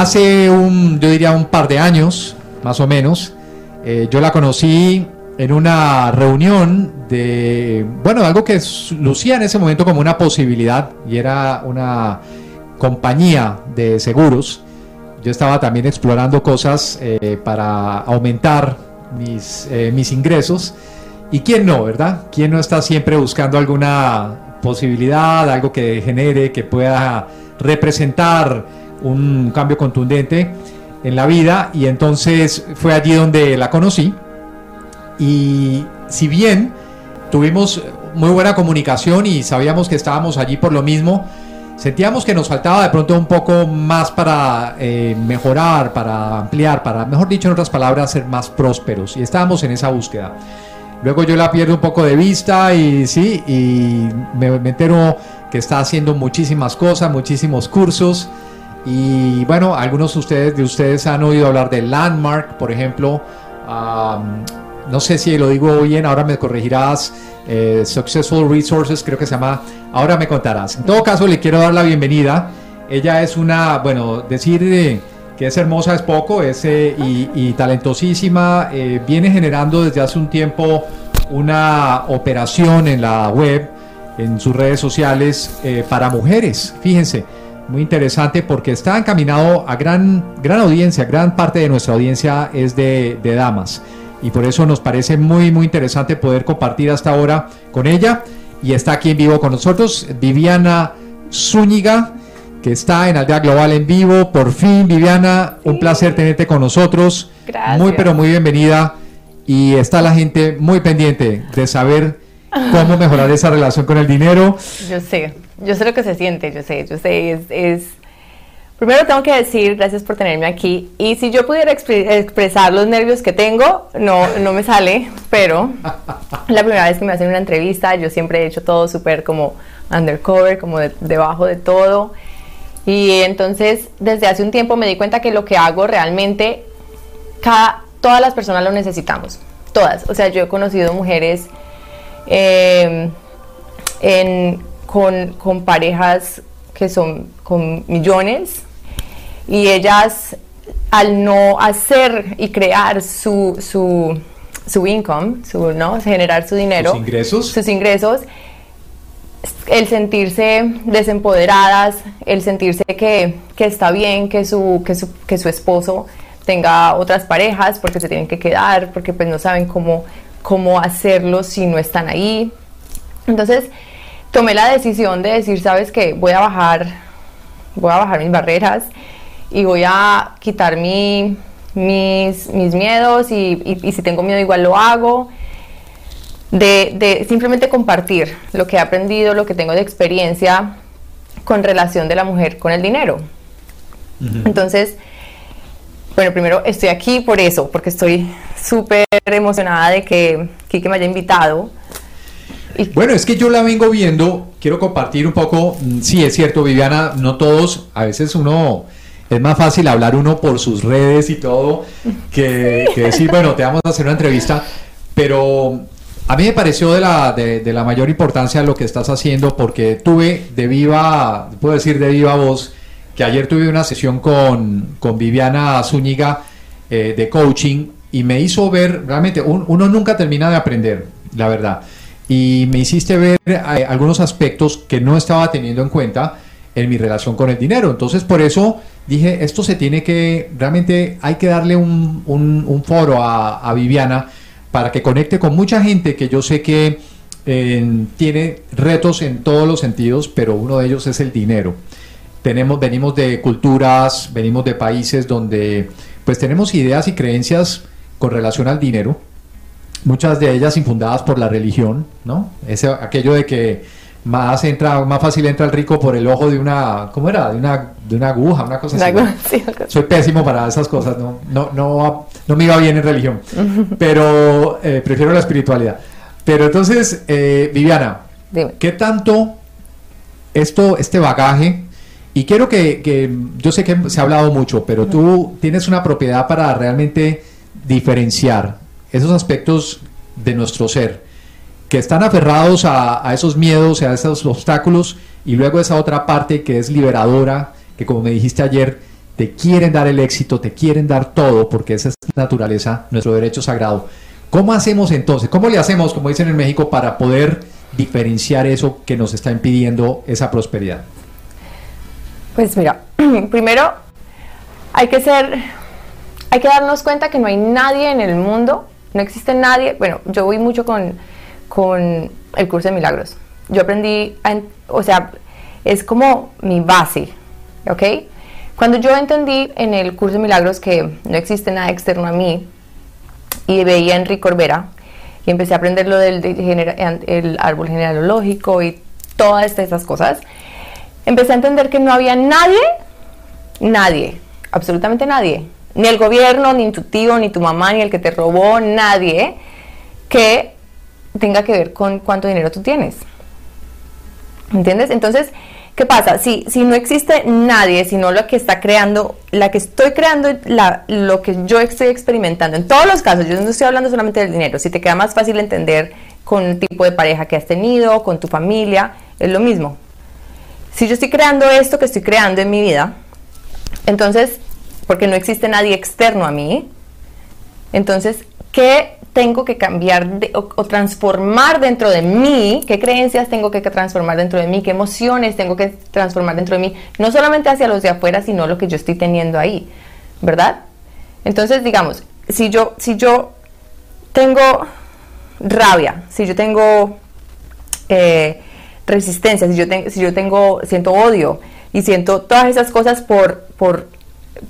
Hace un, yo diría un par de años, más o menos, eh, yo la conocí en una reunión de, bueno, algo que lucía en ese momento como una posibilidad y era una compañía de seguros. Yo estaba también explorando cosas eh, para aumentar mis, eh, mis ingresos. ¿Y quién no, verdad? ¿Quién no está siempre buscando alguna posibilidad, algo que genere, que pueda representar un cambio contundente en la vida? Y entonces fue allí donde la conocí. Y si bien tuvimos muy buena comunicación y sabíamos que estábamos allí por lo mismo, sentíamos que nos faltaba de pronto un poco más para eh, mejorar, para ampliar, para, mejor dicho, en otras palabras, ser más prósperos. Y estábamos en esa búsqueda. Luego yo la pierdo un poco de vista y sí, y me, me entero que está haciendo muchísimas cosas, muchísimos cursos. Y bueno, algunos de ustedes, de ustedes han oído hablar de Landmark, por ejemplo. Um, no sé si lo digo bien, ahora me corregirás. Eh, Successful Resources, creo que se llama. Ahora me contarás. En todo caso, le quiero dar la bienvenida. Ella es una, bueno, decir eh, que es hermosa es poco, es eh, y, talentosísima. Viene generando desde hace un tiempo una operación en la web, en sus redes sociales para mujeres. Fíjense, muy interesante porque está encaminado a gran, gran audiencia, gran parte de nuestra audiencia es de, de damas y por eso nos parece muy muy interesante poder compartir hasta ahora con ella y está aquí en vivo con nosotros Viviana Zúñiga que está en Aldea Global en vivo. Por fin, Viviana, un placer tenerte con nosotros. Gracias. Muy pero muy bienvenida y está la gente muy pendiente de saber cómo mejorar esa relación con el dinero. Yo sé, yo sé lo que se siente, yo sé, yo sé, es. Primero tengo que decir gracias por tenerme aquí y si yo pudiera expre expresar los nervios que tengo, no, no me sale, pero la primera vez que me hacen una entrevista, yo siempre he hecho todo súper como undercover, como de, debajo de todo. Y entonces desde hace un tiempo me di cuenta que lo que hago realmente, cada, todas las personas lo necesitamos, todas. O sea, yo he conocido mujeres eh, en, con, con parejas que son con millones y ellas al no hacer y crear su, su, su income, su, ¿no? generar su dinero, ¿Sus ingresos? sus ingresos, el sentirse desempoderadas, el sentirse que, que está bien que su, que, su, que su esposo tenga otras parejas porque se tienen que quedar, porque pues no saben cómo, cómo hacerlo si no están ahí. Entonces tomé la decisión de decir, sabes qué, voy a bajar, voy a bajar mis barreras y voy a quitar mi, mis, mis miedos y, y, y si tengo miedo igual lo hago de, de, simplemente compartir lo que he aprendido, lo que tengo de experiencia con relación de la mujer con el dinero. Uh -huh. Entonces, bueno, primero estoy aquí por eso, porque estoy súper emocionada de que Kike me haya invitado. Bueno, es que yo la vengo viendo, quiero compartir un poco, mm, sí es cierto Viviana, no todos, a veces uno es más fácil hablar uno por sus redes y todo que, que decir, bueno, te vamos a hacer una entrevista, pero a mí me pareció de la, de, de, la mayor importancia lo que estás haciendo porque tuve de viva, puedo decir de viva voz, que ayer tuve una sesión con, con Viviana Zúñiga eh, de coaching y me hizo ver, realmente un, uno nunca termina de aprender, la verdad, y me hiciste ver eh, algunos aspectos que no estaba teniendo en cuenta en mi relación con el dinero. Entonces, por eso dije, esto se tiene que, realmente hay que darle un, un, foro a, Viviana para que conecte con mucha gente que yo sé que eh, tiene retos en todos los sentidos, pero uno de ellos es el dinero. Tenemos, venimos de culturas, venimos de países donde pues tenemos ideas y creencias con relación al dinero, muchas de ellas infundadas por la religión, ¿no? Ese, aquello de que más entra, más fácil entra el rico por el ojo de una, ¿cómo era? De una, de una aguja, una cosa así. Soy pésimo para esas cosas, no, no, no, no me iba bien en religión, pero eh, prefiero la espiritualidad. Pero entonces, eh, Viviana, ¿qué tanto esto, este bagaje, y quiero que, que, yo sé que se ha hablado mucho, pero tú tienes una propiedad para realmente diferenciar esos aspectos de nuestro ser que están aferrados a, esos miedos, a esos obstáculos, y luego esa otra parte que es liberadora, que como me dijiste ayer, te quieren dar el éxito, te quieren dar todo, porque esa es naturaleza, nuestro derecho sagrado. ¿Cómo hacemos entonces? ¿Cómo le hacemos, como dicen en México, para poder diferenciar eso que nos está impidiendo esa prosperidad? Pues mira, primero hay que ser, hay que darnos cuenta que no hay nadie en el mundo, no existe nadie, bueno, yo voy mucho con con el curso de milagros. Yo aprendí, o sea, es como mi base, ¿ok? Cuando yo entendí en el curso de milagros que no existe nada externo a mí y veía a Enrique Corbera y empecé a aprender lo del el árbol genealógico y todas estas cosas, empecé a entender que no había nadie, nadie, absolutamente nadie, ni el gobierno, ni tu tío, ni tu mamá, ni el que te robó, nadie, que tenga que ver con cuánto dinero tú tienes. ¿Entiendes? Entonces, ¿qué pasa? Si, si no existe nadie, sino lo que está creando, la que estoy creando, la, lo que yo estoy experimentando, en todos los casos, yo no estoy hablando solamente del dinero, si te queda más fácil entender con el tipo de pareja que has tenido, con tu familia, es lo mismo. Si yo estoy creando esto que estoy creando en mi vida, entonces, porque no existe nadie externo a mí, entonces, ¿qué tengo que cambiar o, transformar dentro de mí, qué creencias tengo que transformar dentro de mí, qué emociones tengo que transformar dentro de mí, no solamente hacia los de afuera, sino lo que yo estoy teniendo ahí, ¿verdad? Entonces, digamos, si yo, si yo tengo rabia, si yo tengo eh, resistencia, si yo, si yo tengo, siento odio y siento todas esas cosas por, por,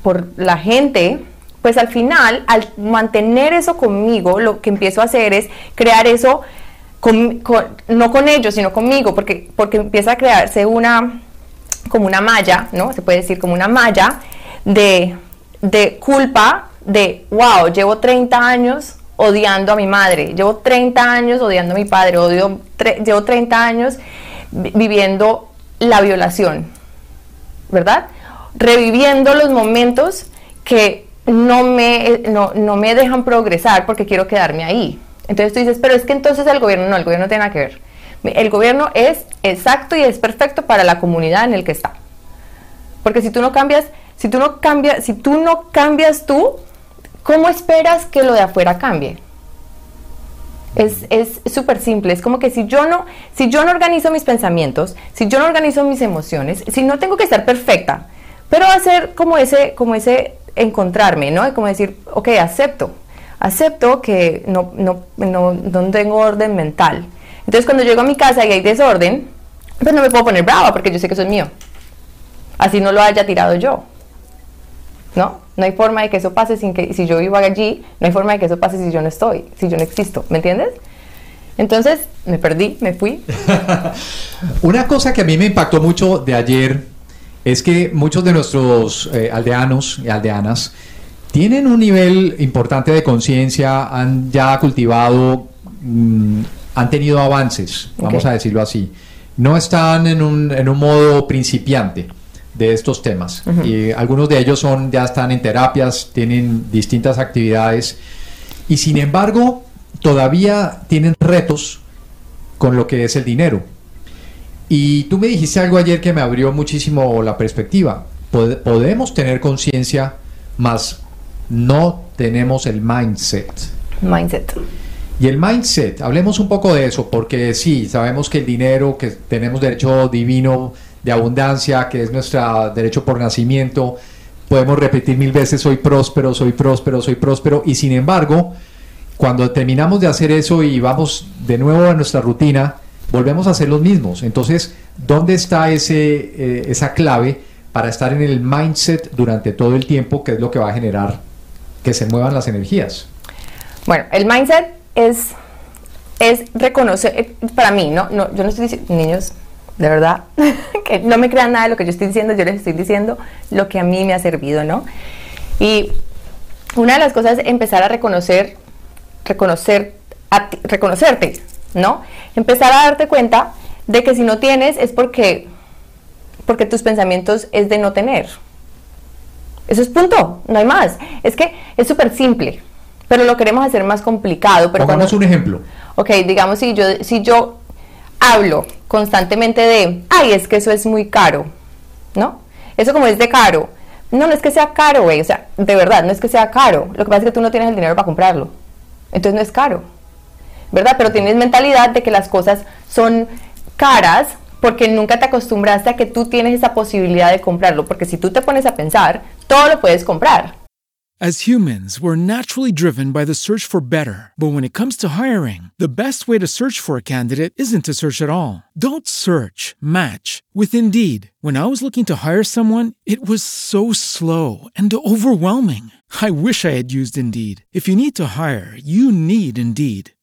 por la gente, pues al final, al mantener eso conmigo, lo que empiezo a hacer es crear eso, no con ellos, sino conmigo, porque, porque empieza a crearse una, como una malla, ¿no? Se puede decir como una malla de, de culpa, de, wow, llevo 30 años odiando a mi madre, llevo 30 años odiando a mi padre, odio, llevo 30 años viviendo la violación, ¿verdad? Reviviendo los momentos que no me, no, no me dejan progresar porque quiero quedarme ahí. Entonces tú dices, pero es que entonces el gobierno no, el gobierno no tiene nada que ver. El gobierno es exacto y es perfecto para la comunidad en el que está. Porque si tú no cambias, si tú no cambias, si tú no cambias tú, ¿cómo esperas que lo de afuera cambie? Es súper simple, es como que si yo no, si yo no organizo mis pensamientos, si yo no organizo mis emociones, si no tengo que estar perfecta, pero hacer como ese, como ese encontrarme, ¿no? Como decir, ok, acepto, acepto que no, no, no, no tengo orden mental. Entonces cuando llego a mi casa y hay desorden, pues no me puedo poner brava porque yo sé que eso es mío. Así no lo haya tirado yo. ¿No? No hay forma de que eso pase sin que, si yo vivo allí, no hay forma de que eso pase si yo no estoy, si yo no existo. ¿Me entiendes? Entonces me perdí, me fui. Una cosa que a mí me impactó mucho de ayer es que muchos de nuestros eh, aldeanos y aldeanas tienen un nivel importante de conciencia, han ya cultivado, mm, han tenido avances, vamos a decirlo así. No están en un, en un modo principiante de estos temas. Y algunos de ellos son, ya están en terapias, tienen distintas actividades y sin embargo todavía tienen retos con lo que es el dinero. Y tú me dijiste algo ayer que me abrió muchísimo la perspectiva. podemos tener conciencia, más no tenemos el mindset. Mindset. Y el mindset, hablemos un poco de eso, porque sí, sabemos que el dinero, que tenemos derecho divino de abundancia, que es nuestro derecho por nacimiento. Podemos repetir mil veces, soy próspero, soy próspero, soy próspero. Y sin embargo, cuando terminamos de hacer eso y vamos de nuevo a nuestra rutina, volvemos a ser los mismos. Entonces, ¿dónde está ese, eh, esa clave para estar en el mindset durante todo el tiempo, que es lo que va a generar que se muevan las energías? Bueno, el mindset es, es reconocer, eh, para mí, ¿no? no yo no estoy diciendo, niños, de verdad, que no me crean nada de lo que yo estoy diciendo, yo les estoy diciendo lo que a mí me ha servido, ¿no? Y una de las cosas es empezar a reconocer, reconocer, reconocerte, ¿no? Empezar a darte cuenta de que si no tienes es porque, porque tus pensamientos es de no tener. Eso es punto, no hay más. Es que es súper simple, pero lo queremos hacer más complicado. Pero Pongamos un ejemplo. Ok, digamos si yo, si yo hablo constantemente de, ay, es que eso es muy caro, ¿no? Eso como es de caro. No, no es que sea caro, güey, o sea, de verdad, no es que sea caro. Lo que pasa es que tú no tienes el dinero para comprarlo. Entonces no es caro. ¿Verdad? Pero tienes mentalidad de que las cosas son caras porque nunca te acostumbraste a que tú tienes esa posibilidad de comprarlo, porque si tú te pones a pensar, todo lo puedes comprar. As humans, we're naturally driven by the search for better. But when it comes to hiring, the best way to search for a candidate isn't to search at all. Don't search, match with Indeed. When I was looking to hire someone, it was so slow and overwhelming. I wish I had used Indeed. If you need to hire, you need Indeed.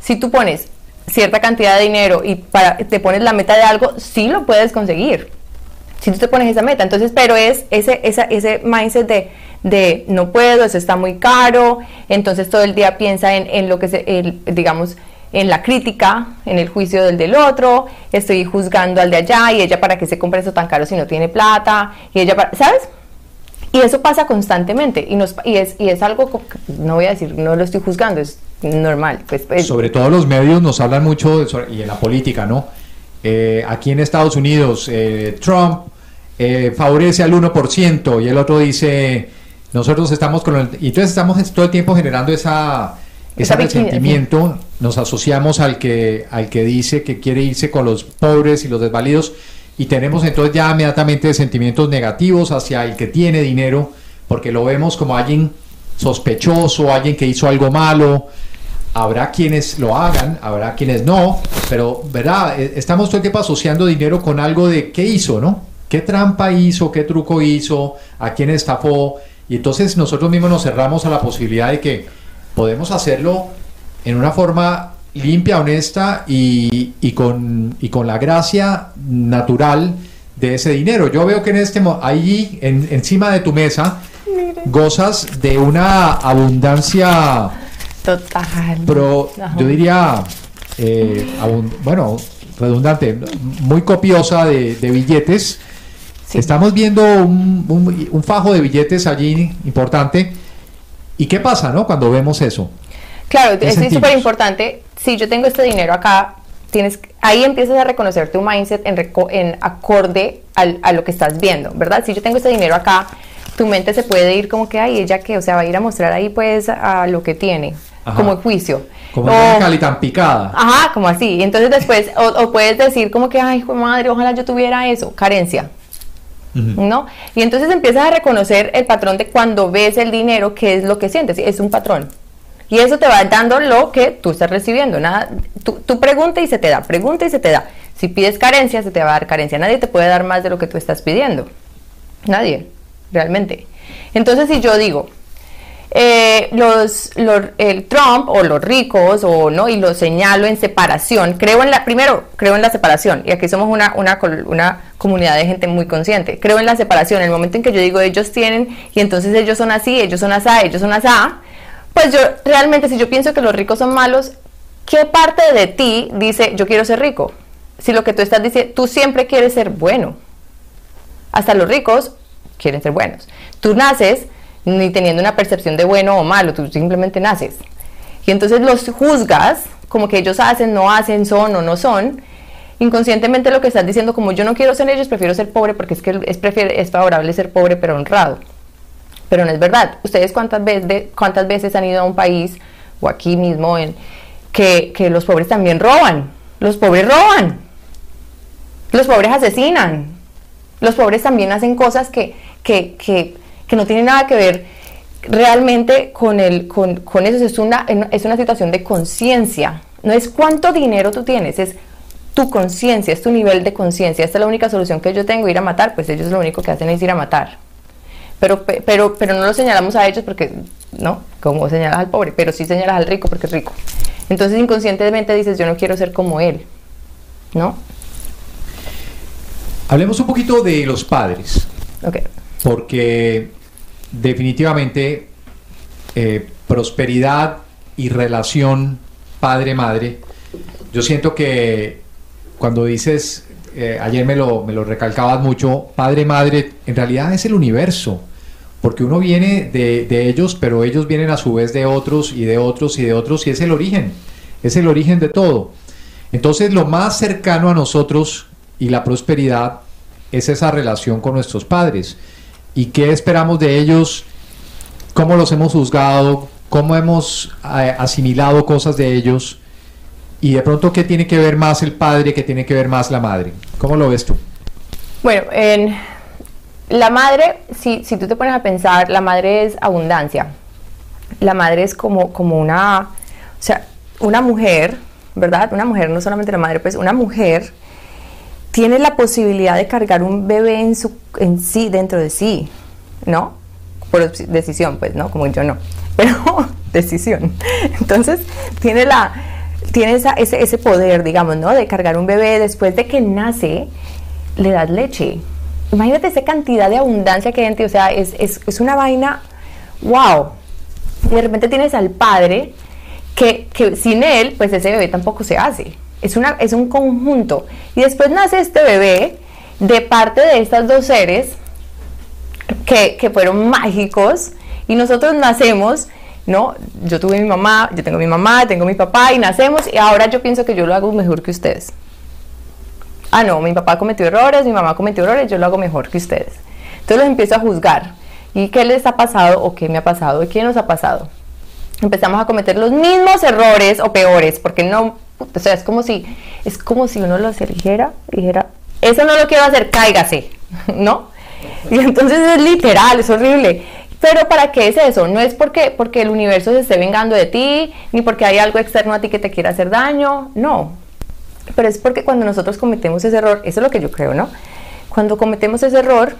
si tú pones cierta cantidad de dinero y para, te pones la meta de algo, sí lo puedes conseguir. Si tú te pones esa meta. Entonces, pero es ese, esa, ese mindset de, de no puedo, eso está muy caro. Entonces todo el día piensa en, en lo que se, digamos, en la crítica, en el juicio del del otro, estoy juzgando al de allá y ella para qué se compra eso tan caro si no tiene plata, y ella para, ¿sabes? Y eso pasa constantemente y, nos, y, es, y es algo, no voy a decir, no lo estoy juzgando, es normal. Pues, pues, sobre todo los medios nos hablan mucho, de, y en la política, ¿no? Eh, aquí en Estados Unidos, eh, Trump eh, favorece al 1% y el otro dice, nosotros estamos con el... Y entonces estamos todo el tiempo generando esa, ese resentimiento, nos asociamos al que, al que dice que quiere irse con los pobres y los desvalidos y tenemos entonces ya inmediatamente sentimientos negativos hacia el que tiene dinero, porque lo vemos como alguien sospechoso, alguien que hizo algo malo, habrá quienes lo hagan, habrá quienes no, pero verdad, e, estamos todo el tiempo asociando dinero con algo de qué hizo, ¿no? ¿Qué trampa hizo? ¿Qué truco hizo? ¿A quién estafó? Y entonces nosotros mismos nos cerramos a la posibilidad de que podemos hacerlo en una forma limpia, honesta y, y, con, y con la gracia natural de ese dinero. Yo veo que en este ahí en, encima de tu mesa gozas de una abundancia total. Pero yo diría, eh, bueno, redundante, muy copiosa de, billetes. Estamos viendo un, un, fajo de billetes allí importante. ¿Y qué pasa, no? Cuando vemos eso. Claro, es súper importante. Si yo tengo este dinero acá, tienes ahí empiezas a reconocer tu mindset en, en acorde al, a lo que estás viendo, ¿verdad? Si yo tengo este dinero acá, tu mente se puede ir como que, ay, ella que, o sea, va a ir a mostrar ahí pues a lo que tiene, como juicio. Como una cali tan picada. Ajá, como así. Entonces después, o, puedes decir como que, ay, madre, ojalá yo tuviera eso, carencia. ¿no? Y entonces empiezas a reconocer el patrón de cuando ves el dinero, qué es lo que sientes, es un patrón. Y eso te va dando lo que tú estás recibiendo. Nada, tú, tú pregunta y se te da, pregunta y se te da. Si pides carencia, se te va a dar carencia. Nadie te puede dar más de lo que tú estás pidiendo. Nadie, realmente. Entonces, si yo digo, eh, los, el Trump o los ricos o no y lo señalo en separación. Creo en la primero creo en la separación. Y aquí somos una, una, una comunidad de gente muy consciente. Creo en la separación. El momento en que yo digo ellos tienen y entonces ellos son así ellos son así ellos son así pues yo realmente si yo pienso que los ricos son malos qué parte de ti dice yo quiero ser rico si lo que tú estás diciendo tú siempre quieres ser bueno. Hasta los ricos quieren ser buenos. Tú naces ni teniendo una percepción de bueno o malo, tú simplemente naces. Y entonces los juzgas como que ellos hacen, no hacen, son o no son. Inconscientemente lo que estás diciendo, como yo no quiero ser ellos, prefiero ser pobre porque es que es, es favorable ser pobre pero honrado. Pero no es verdad. Ustedes cuántas veces, cuántas veces han ido a un país o aquí mismo que, que los pobres también roban. Los pobres roban. Los pobres asesinan. Los pobres también hacen cosas que, que, que que no tiene nada que ver realmente con, el, con, con eso, es una, es una situación de conciencia, no es cuánto dinero tú tienes, es tu conciencia, es tu nivel de conciencia, esta es la única solución que yo tengo, ir a matar, pues ellos lo único que hacen es ir a matar. Pero, pero, pero no lo señalamos a ellos porque, ¿no? Como señalas al pobre, pero sí señalas al rico porque es rico. Entonces inconscientemente dices, yo no quiero ser como él, ¿no? Hablemos un poquito de los padres. Ok. Porque definitivamente eh, prosperidad y relación padre-madre. Yo siento que cuando dices, eh, ayer me lo, me lo recalcabas mucho, padre-madre, en realidad es el universo, porque uno viene de, de, ellos, pero ellos vienen a su vez de otros y de otros y de otros, y es el origen, es el origen de todo. Entonces lo más cercano a nosotros y la prosperidad es esa relación con nuestros padres y qué esperamos de ellos, cómo los hemos juzgado, cómo hemos eh, asimilado cosas de ellos y de pronto qué tiene que ver más el padre, qué tiene que ver más la madre. ¿Cómo lo ves tú? Bueno, en la madre, si, si tú te pones a pensar, la madre es abundancia. La madre es como, como una, o sea, una mujer, ¿verdad? Una mujer, no solamente la madre, pues una mujer tiene la posibilidad de cargar un bebé en, su, en sí, dentro de sí, ¿no? Por decisión, pues, ¿no? Como yo no, pero decisión. Entonces, tiene, la, tiene esa, ese, ese poder, digamos, ¿no? De cargar un bebé después de que nace, le das leche. Imagínate esa cantidad de abundancia que hay en ti, o sea, es, es, es una vaina, wow. Y de repente tienes al padre que, que sin él, pues ese bebé tampoco se hace. Es, una, es un conjunto. Y después nace este bebé de parte de estos dos seres que, que fueron mágicos y nosotros nacemos, ¿no? Yo tuve mi mamá, yo tengo mi mamá, tengo mi papá y nacemos y ahora yo pienso que yo lo hago mejor que ustedes. Ah, no, mi papá cometió errores, mi mamá cometió errores, yo lo hago mejor que ustedes. Entonces los empiezo a juzgar. ¿Y qué les ha pasado o qué me ha pasado y qué nos ha pasado? Empezamos a cometer los mismos errores o peores, porque no o sea, es como si, es como si uno lo eligiera dijera, eso no lo quiero hacer, cáigase, ¿no? Y entonces es literal, es horrible. Pero ¿para qué es eso? No es porque, porque el universo se esté vengando de ti, ni porque hay algo externo a ti que te quiera hacer daño, no. Pero es porque cuando nosotros cometemos ese error, eso es lo que yo creo, ¿no? Cuando cometemos ese error,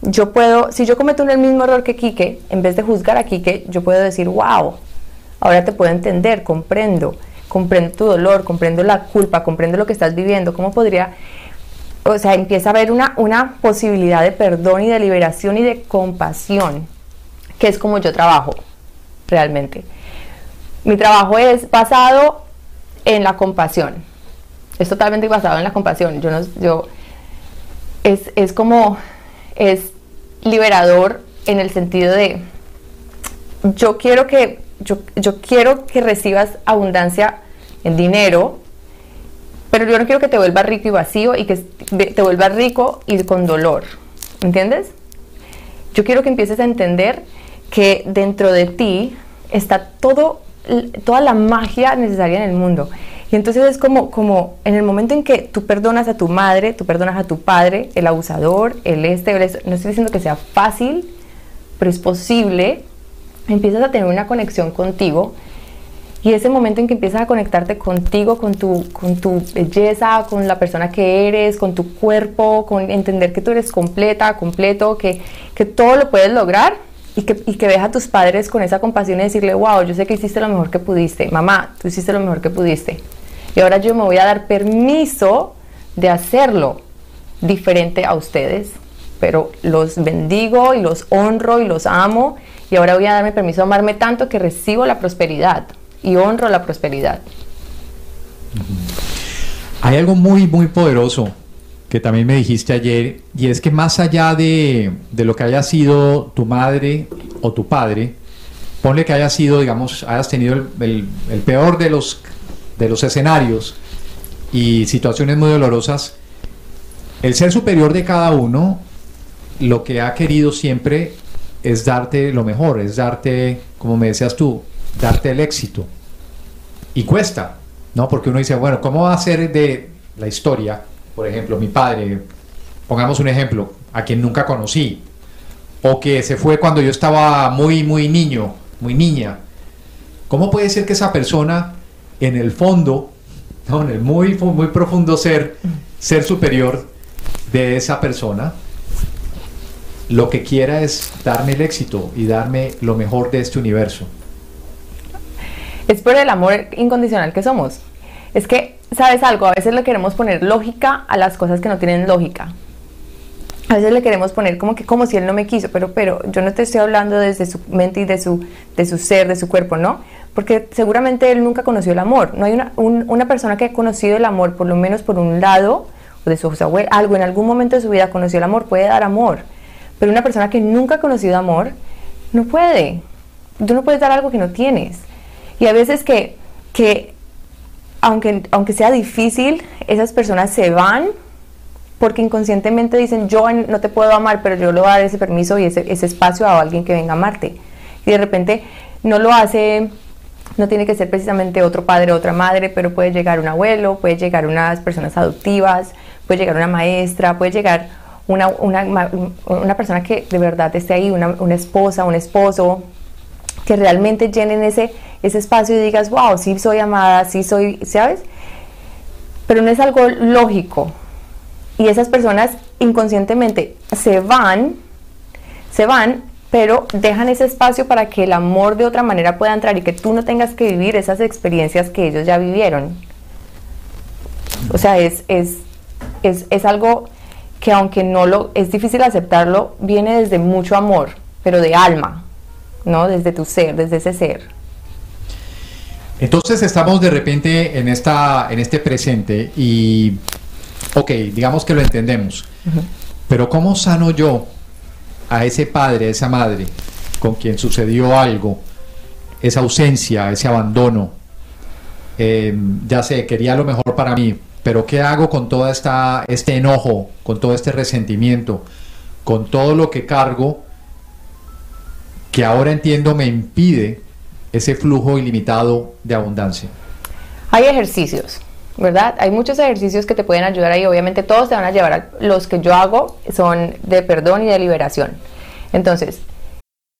yo puedo, si yo cometo el mismo error que Quique, en vez de juzgar a Quique, yo puedo decir, wow, ahora te puedo entender, comprendo comprendo tu dolor, comprendo la culpa, comprendo lo que estás viviendo, ¿cómo podría, o sea, empieza a haber una, una posibilidad de perdón y de liberación y de compasión, que es como yo trabajo realmente. Mi trabajo es basado en la compasión, es totalmente basado en la compasión. Yo no, yo, es, es como, es liberador en el sentido de, yo quiero que yo, yo quiero que recibas abundancia en dinero, pero yo no quiero que te vuelvas rico y vacío y que te vuelvas rico y con dolor. ¿Entiendes? Yo quiero que empieces a entender que dentro de ti está todo, toda la magia necesaria en el mundo. Y entonces es como, como en el momento en que tú perdonas a tu madre, tú perdonas a tu padre, el abusador, el este, el este no estoy diciendo que sea fácil, pero es posible, empiezas a tener una conexión contigo y ese momento en que empiezas a conectarte contigo, con tu, con tu belleza, con la persona que eres, con tu cuerpo, con entender que tú eres completa, completo, que, que todo lo puedes lograr y que, y que ves a tus padres con esa compasión y decirle, wow, yo sé que hiciste lo mejor que pudiste, mamá, tú hiciste lo mejor que pudiste. Y ahora yo me voy a dar permiso de hacerlo diferente a ustedes, pero los bendigo y los honro y los amo y ahora voy a darme permiso de amarme tanto que recibo la prosperidad y honro la prosperidad. Hay algo muy, muy poderoso que también me dijiste ayer, y es que más allá de, de, lo que haya sido tu madre o tu padre, ponle que haya sido, digamos, hayas tenido el, el, el peor de los, de los escenarios y situaciones muy dolorosas, el ser superior de cada uno lo que ha querido siempre es darte lo mejor, es darte, como me decías tú, darte el éxito. Y cuesta, ¿no? Porque uno dice, bueno, ¿cómo va a ser de la historia? Por ejemplo, mi padre, pongamos un ejemplo, a quien nunca conocí, o que se fue cuando yo estaba muy, muy niño, muy niña. ¿Cómo puede ser que esa persona, en el fondo, en el muy, muy profundo ser, ser superior de esa persona, lo que quiera es darme el éxito y darme lo mejor de este universo? es por el amor incondicional que somos. Es que, ¿sabes algo? A veces le queremos poner lógica a las cosas que no tienen lógica. A veces le queremos poner como que como si él no me quiso, pero, pero yo no te estoy hablando desde su mente y de su, de su ser, de su cuerpo, ¿no? Porque seguramente él nunca conoció el amor. No hay una, un, una persona que ha conocido el amor, por lo menos por un lado, o de su abuelos, algo en algún momento de su vida conoció el amor, puede dar amor. Pero una persona que nunca ha conocido amor, no puede. Tú no puedes dar algo que no tienes. Y a veces que, que aunque, aunque sea difícil, esas personas se van porque inconscientemente dicen, yo no te puedo amar, pero yo le voy a dar ese permiso y ese, ese espacio a alguien que venga a amarte. Y de repente no lo hace, no tiene que ser precisamente otro padre o otra madre, pero puede llegar un abuelo, puede llegar unas personas adoptivas, puede llegar una maestra, puede llegar una, una, una persona que de verdad esté ahí, una, una esposa, un esposo, que realmente llenen ese, ese espacio y digas, wow, sí soy amada, sí soy, ¿sabes? Pero no es algo lógico. Y esas personas inconscientemente se van, se van, pero dejan ese espacio para que el amor de otra manera pueda entrar y que tú no tengas que vivir esas experiencias que ellos ya vivieron. O sea, es, es, es, es algo que aunque no lo, es difícil aceptarlo, viene desde mucho amor, pero de alma, ¿no? Desde tu ser, desde ese ser. Entonces estamos de repente en, esta, en este presente y, ok, digamos que lo entendemos, uh -huh. pero ¿cómo sano yo a ese padre, a esa madre con quien sucedió algo, esa ausencia, ese abandono? Eh, ya sé, quería lo mejor para mí, pero ¿qué hago con todo este enojo, con todo este resentimiento, con todo lo que cargo que ahora entiendo me impide ese flujo ilimitado de abundancia? Hay ejercicios, ¿verdad? Hay muchos ejercicios que te pueden ayudar ahí. Obviamente todos te van a llevar a los que yo hago son de perdón y de liberación. Entonces,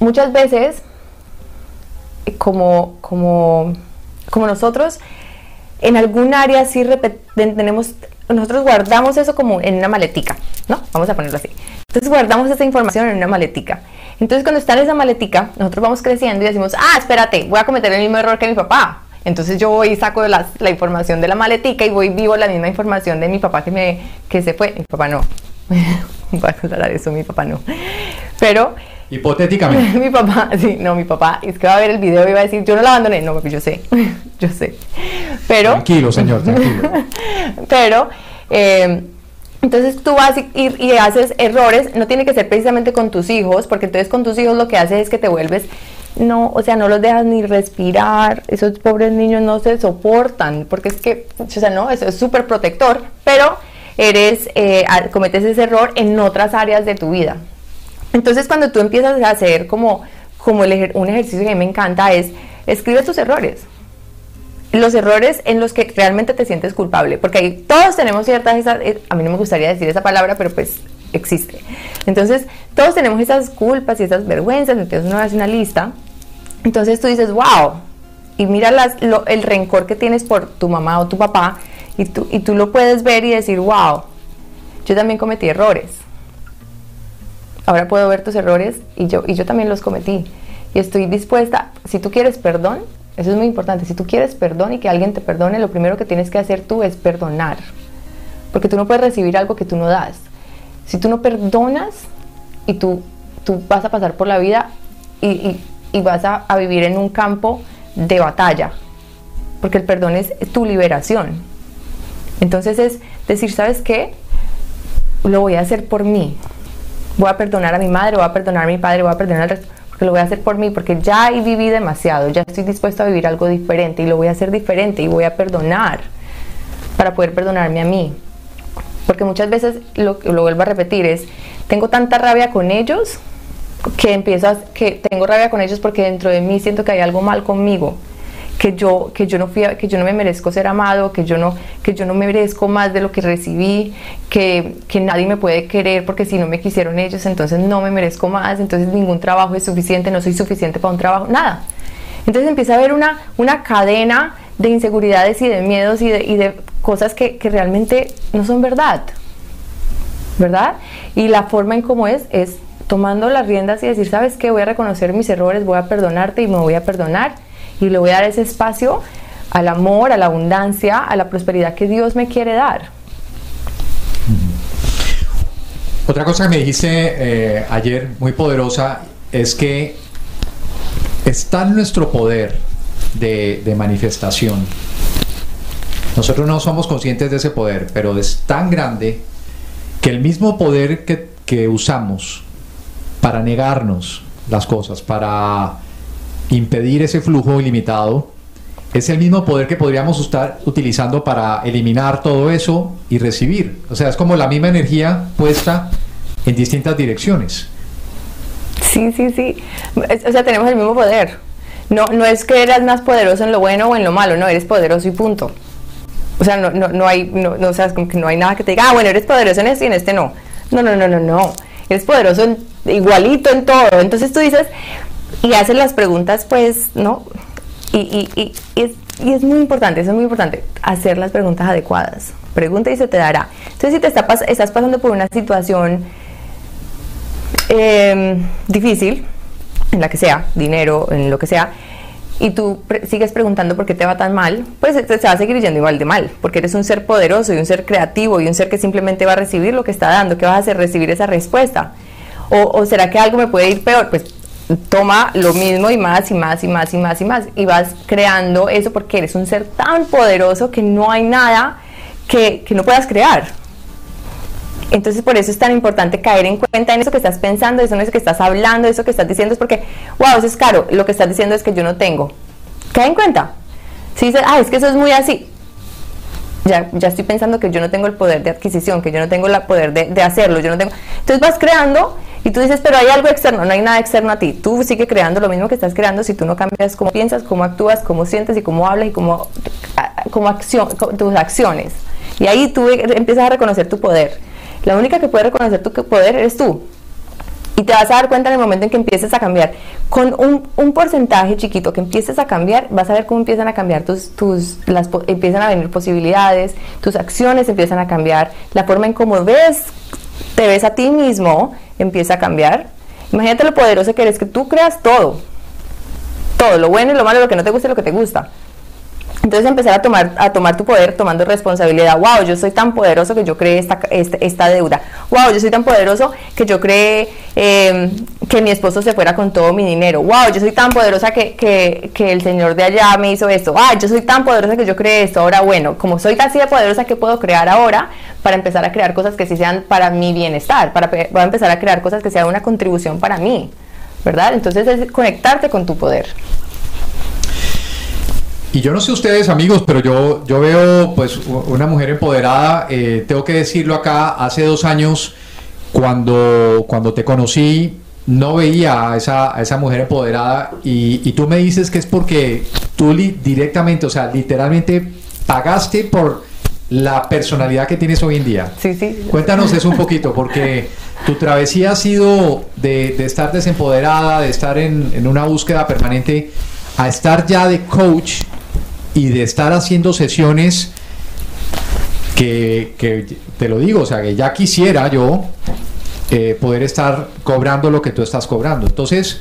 Muchas veces, como, como, como nosotros, en algún área sí tenemos, nosotros guardamos eso como en una maletica, ¿no? Vamos a ponerlo así. Entonces guardamos esa información en una maletica. Entonces cuando está en esa maletica, nosotros vamos creciendo y decimos, ah, espérate, voy a cometer el mismo error que mi papá. Entonces yo voy y saco la, la información de la maletica y voy vivo la misma información de mi papá que, me, que se fue. Mi papá no. voy a contar eso, mi papá no. Pero Hipotéticamente. mi papá, sí, no, mi papá, es que va a ver el video y va a decir, yo no la abandoné. No, yo sé, yo sé. Pero. Tranquilo, señor, tranquilo. pero. Eh, entonces tú vas y, y, haces errores, no tiene que ser precisamente con tus hijos, porque entonces con tus hijos lo que haces es que te vuelves, no, o sea, no los dejas ni respirar, esos pobres niños no se soportan, porque es que, o sea, no, eso es súper protector, pero eres, eh, cometes ese error en otras áreas de tu vida. Entonces cuando tú empiezas a hacer como, como un ejercicio que a mí me encanta es, escribe tus errores. Los errores en los que realmente te sientes culpable, porque todos tenemos ciertas, eh, a mí no me gustaría decir esa palabra, pero pues existe. Entonces, todos tenemos esas culpas y esas vergüenzas, entonces uno hace una lista. Entonces tú dices, wow, y mira las, el rencor que tienes por tu mamá o tu papá, y tú, y tú lo puedes ver y decir, wow, yo también cometí errores ahora puedo ver tus errores y yo, y yo también los cometí. Y estoy dispuesta, si tú quieres perdón, eso es muy importante, si tú quieres perdón y que alguien te perdone, lo primero que tienes que hacer tú es perdonar. Porque tú no puedes recibir algo que tú no das. Si tú no perdonas y tú, tú vas a pasar por la vida y, vas a, a vivir en un campo de batalla, porque el perdón es tu liberación. Entonces es decir, ¿sabes qué? Lo voy a hacer por mí, voy a perdonar a mi madre, voy a perdonar a mi padre, voy a perdonar al resto, porque lo voy a hacer por mí, porque ya viví demasiado, ya estoy dispuesto a vivir algo diferente y lo voy a hacer diferente y voy a perdonar para poder perdonarme a mí. Porque muchas veces, lo, lo vuelvo a repetir, es, tengo tanta rabia con ellos que empiezas, que tengo rabia con ellos porque dentro de mí siento que hay algo mal conmigo que yo, que yo, no, fui que yo no me merezco ser amado, que yo, no, que yo no me merezco más de lo que recibí, que, que nadie me puede querer porque si no me quisieron ellos, entonces no me merezco más, entonces ningún trabajo es suficiente, no soy suficiente para un trabajo, nada. Entonces empieza a haber una, una cadena de inseguridades y de miedos y de, y de cosas que, que realmente no son verdad, ¿verdad? Y la forma en cómo es es tomando las riendas y decir, ¿sabes qué? Voy a reconocer mis errores, voy a perdonarte y me voy a perdonar y le voy a dar ese espacio al amor, a la abundancia, a la prosperidad que Dios me quiere dar. Otra cosa que me dijiste eh, ayer, muy poderosa, es que está en nuestro poder de, manifestación. Nosotros no somos conscientes de ese poder, pero es tan grande que el mismo poder que, que usamos para negarnos las cosas, para impedir ese flujo ilimitado, es el mismo poder que podríamos estar utilizando para eliminar todo eso y recibir. O sea, es como la misma energía puesta en distintas direcciones. Sí, sí, sí. O sea, tenemos el mismo poder. No, no es que eras más poderoso en lo bueno o en lo malo, no, eres poderoso y punto. O sea, no, no, no hay, no, no, o sea, como que no hay nada que te diga, ah, bueno, eres poderoso en este y en este no. No, no, no, no, no. Eres poderoso igualito en todo. Entonces tú dices, y haces las preguntas, pues, ¿no? Y, y, y, es, y, es, muy importante, eso es muy importante, hacer las preguntas adecuadas. Pregunta y se te dará. Entonces, si te está estás pasando por una situación em, difícil, en la que sea, dinero, en lo que sea, y tú sigues preguntando por qué te va tan mal, pues te, va a seguir yendo igual de mal, porque eres un ser poderoso y un ser creativo y un ser que simplemente va a recibir lo que está dando. ¿Qué vas a hacer? Recibir esa respuesta. O, o será que algo me puede ir peor? Pues toma lo mismo y más y más y más y más y más y vas creando eso porque eres un ser tan poderoso que no hay nada que, no puedas crear. Entonces por eso es tan importante caer en cuenta en eso que estás pensando, eso en eso que estás hablando, eso que estás diciendo, es porque, wow, eso es caro, lo que estás diciendo es que yo no tengo. Cae en cuenta. Si dices, ah, es que eso es muy así, ya, ya estoy pensando que yo no tengo el poder de adquisición, que yo no tengo el poder de, de hacerlo, yo no tengo... Entonces vas creando y tú dices, pero hay algo externo, no hay nada externo a ti. Tú sigues creando lo mismo que estás creando si tú no cambias cómo piensas, cómo actúas, cómo sientes y cómo hablas y cómo, cómo tus acciones. Y ahí tú empiezas a reconocer tu poder. La única que puede reconocer tu poder eres tú. Y te vas a dar cuenta en el momento en que empieces a cambiar. Con un, un porcentaje chiquito que empieces a cambiar, vas a ver cómo empiezan a cambiar tus, tus las, empiezan a venir posibilidades, tus acciones empiezan a cambiar, la forma en cómo ves, te ves a ti mismo empieza a cambiar. Imagínate lo poderoso que eres, que tú creas todo. Todo, lo bueno y lo malo, lo que no te gusta y lo que te gusta. Entonces empezar a tomar, a tomar tu poder tomando responsabilidad. Wow, yo soy tan poderoso que yo creé esta, este, esta, deuda. Wow, yo soy tan poderoso que yo creé em, que mi esposo se fuera con todo mi dinero. Wow, yo soy tan poderosa que, que, que el señor de allá me hizo esto. Ah, yo soy tan poderosa que yo creé esto. Ahora, bueno, como soy así de poderosa, ¿qué puedo crear ahora para empezar a crear cosas que sí sean para mi bienestar? Para voy empezar a crear cosas que sean una contribución para mí. ¿Verdad? Entonces es conectarte con tu poder. Y yo no sé ustedes amigos, pero yo, yo veo pues una mujer empoderada, eh, tengo que decirlo acá, hace dos años cuando, cuando te conocí no veía a esa, a esa mujer empoderada y, y, tú me dices que es porque tú directamente, o sea, literalmente pagaste por la personalidad que tienes hoy en día. Sí, sí. Cuéntanos eso un poquito, porque tu travesía ha sido de, de estar desempoderada, de estar en, en, una búsqueda permanente, a estar ya de coach y de estar haciendo sesiones que, te lo digo, o sea, que ya quisiera yo eh, poder estar cobrando lo que tú estás cobrando. Entonces,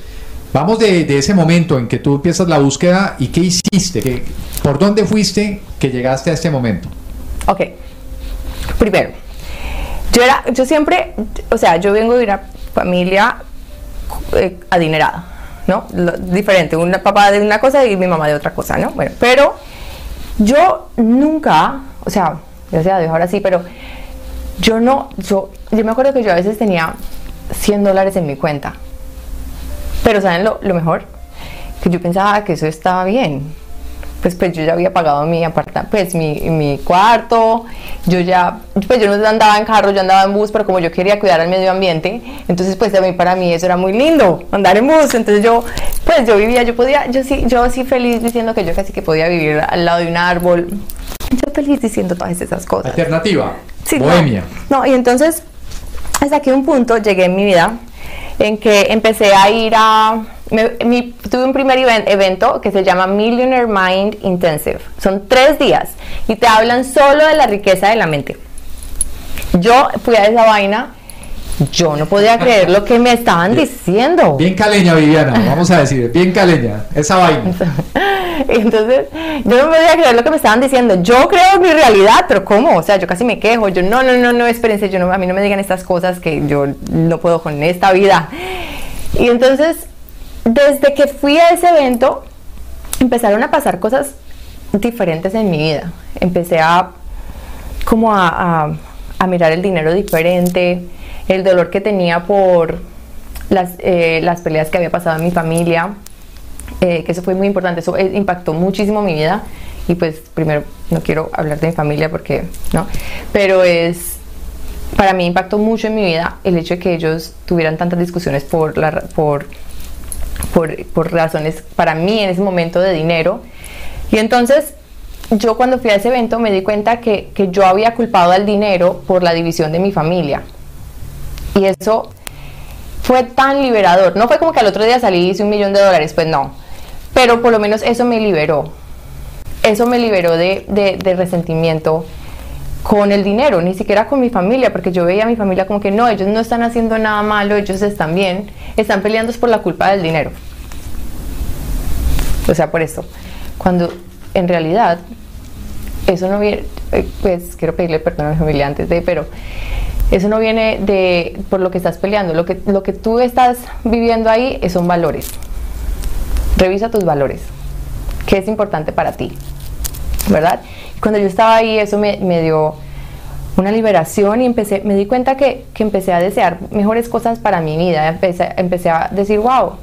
vamos de, ese momento en que tú empiezas la búsqueda y qué hiciste, por dónde fuiste que llegaste a este momento. Ok, primero, yo era, yo siempre, o sea, yo vengo de una familia eh, adinerada. ¿No? diferente, un papá de una cosa y mi mamá de otra cosa, ¿no? Bueno, pero yo nunca, o sea, gracias a Dios ahora sí, pero yo no, yo, yo me acuerdo que yo a veces tenía 100 dólares en mi cuenta, pero ¿saben lo, lo mejor? Que yo pensaba que eso estaba bien, pues, pues yo ya había pagado mi apartamento, pues mi, mi, cuarto, yo ya, pues yo no andaba en carro, yo andaba en bus, pero como yo quería cuidar al medio ambiente, entonces pues a mí, para mí eso era muy lindo, andar en bus, entonces yo, pues yo vivía, yo podía, yo sí, yo sí feliz diciendo que yo casi que podía vivir al lado de un árbol, yo feliz diciendo todas esas cosas. Alternativa, sí, bohemia. No, no, y entonces, hasta que un punto llegué en mi vida en que empecé a ir a tuve un primer evento que se llama Millionaire Mind Intensive. Son tres días y te hablan solo de la riqueza de la mente. Yo fui a esa vaina, yo no podía creer lo que me estaban diciendo. Bien caleña, Viviana, vamos a decir, bien caleña, esa vaina. Entonces, yo no podía creer lo que me estaban diciendo. Yo creo mi realidad, pero ¿cómo? O sea, yo casi me quejo. Yo, no, no, no, no, espérense, yo no, a mí no me digan estas cosas que yo no puedo con esta vida. Y entonces desde que fui a ese evento, empezaron a pasar cosas diferentes en mi vida. Empecé a como a, mirar el dinero diferente, el dolor que tenía por las, eh, las peleas que había pasado en mi familia, eh, que eso fue muy importante, eso eh, impactó muchísimo mi vida. Y pues primero no quiero hablar de mi familia porque no, pero es para mí impactó mucho en mi vida el hecho de que ellos tuvieran tantas discusiones por la por por, razones para mí en ese momento de dinero. Y entonces yo cuando fui a ese evento me di cuenta que, que, yo había culpado al dinero por la división de mi familia. Y eso fue tan liberador. No fue como que al otro día salí y hice un millón de dólares, pues no. Pero por lo menos eso me liberó. Eso me liberó de, de, de resentimiento con el dinero, ni siquiera con mi familia, porque yo veía a mi familia como que no, ellos no están haciendo nada malo, ellos están bien, están peleando por la culpa del dinero. O sea, por eso, cuando en realidad eso no viene, eh, pues quiero pedirle perdón a mi familia antes de, pero eso no viene de por lo que estás peleando, lo que, lo que tú estás viviendo ahí son valores. Revisa tus valores, qué es importante para ti, ¿verdad? Cuando yo estaba ahí, eso me, dio una liberación y empecé, me di cuenta que, empecé a desear mejores cosas para mi vida. Empecé, empecé a decir, wow,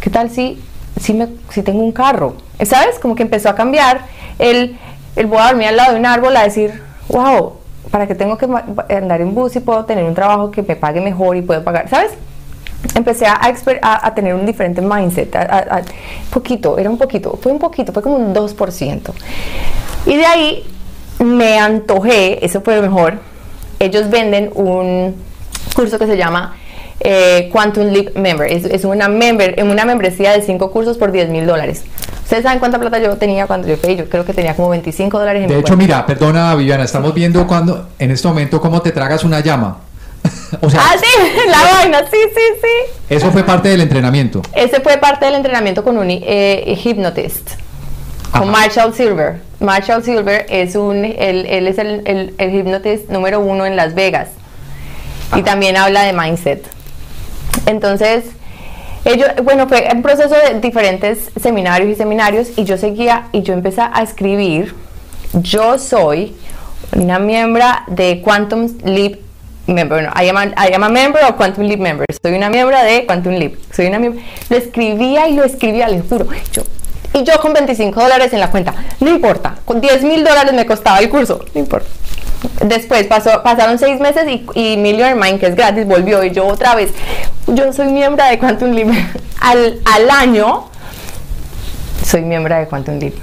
¿qué tal si, si, me, si tengo un carro? ¿Sabes? Como que empezó a cambiar el, el voy a dormir al lado de un árbol a decir, wow, ¿para qué tengo que andar en bus y puedo tener un trabajo que me pague mejor y puedo pagar? ¿Sabes? Empecé a, a, tener un diferente mindset, a, poquito, era un poquito, fue un poquito, fue como un 2%. Y de ahí me antojé, eso fue lo mejor, ellos venden un curso que se llama eh, Quantum Leap Member. Es, es una, member, una membresía de 5 cursos por 10 mil dólares. ¿Ustedes saben cuánta plata yo tenía cuando yo fui? Yo creo que tenía como 25 dólares en De mi hecho, cuenta. mira, perdona Viviana, estamos viendo cuando en este momento cómo te tragas una llama. O sea, Ah, sí, la vaina, sí, sí, sí. eso fue parte del entrenamiento. Ese fue parte del entrenamiento con un eh, hypnotist, con. Marshall Silver. Marshall Silver es un, él, él es el, el, el hypnotist número uno en Las Vegas y también habla de mindset. Entonces, ellos, bueno, fue un proceso de diferentes seminarios y seminarios y yo seguía y yo empecé a escribir, yo soy una miembro de Quantum Leap Member, no, I am, a, I am a member of Quantum Leap Member, soy una miembro de Quantum Leap, soy una miembro, lo escribía y lo escribía, les juro, yo, y yo con 25 dólares en la cuenta, no importa, con 10 mil dólares me costaba el curso, no importa. Después pasó, pasaron seis meses y, y Millionaire Mind, que es gratis, volvió y yo otra vez, yo soy miembro de Quantum Leap, al, al año soy miembro de Quantum Leap.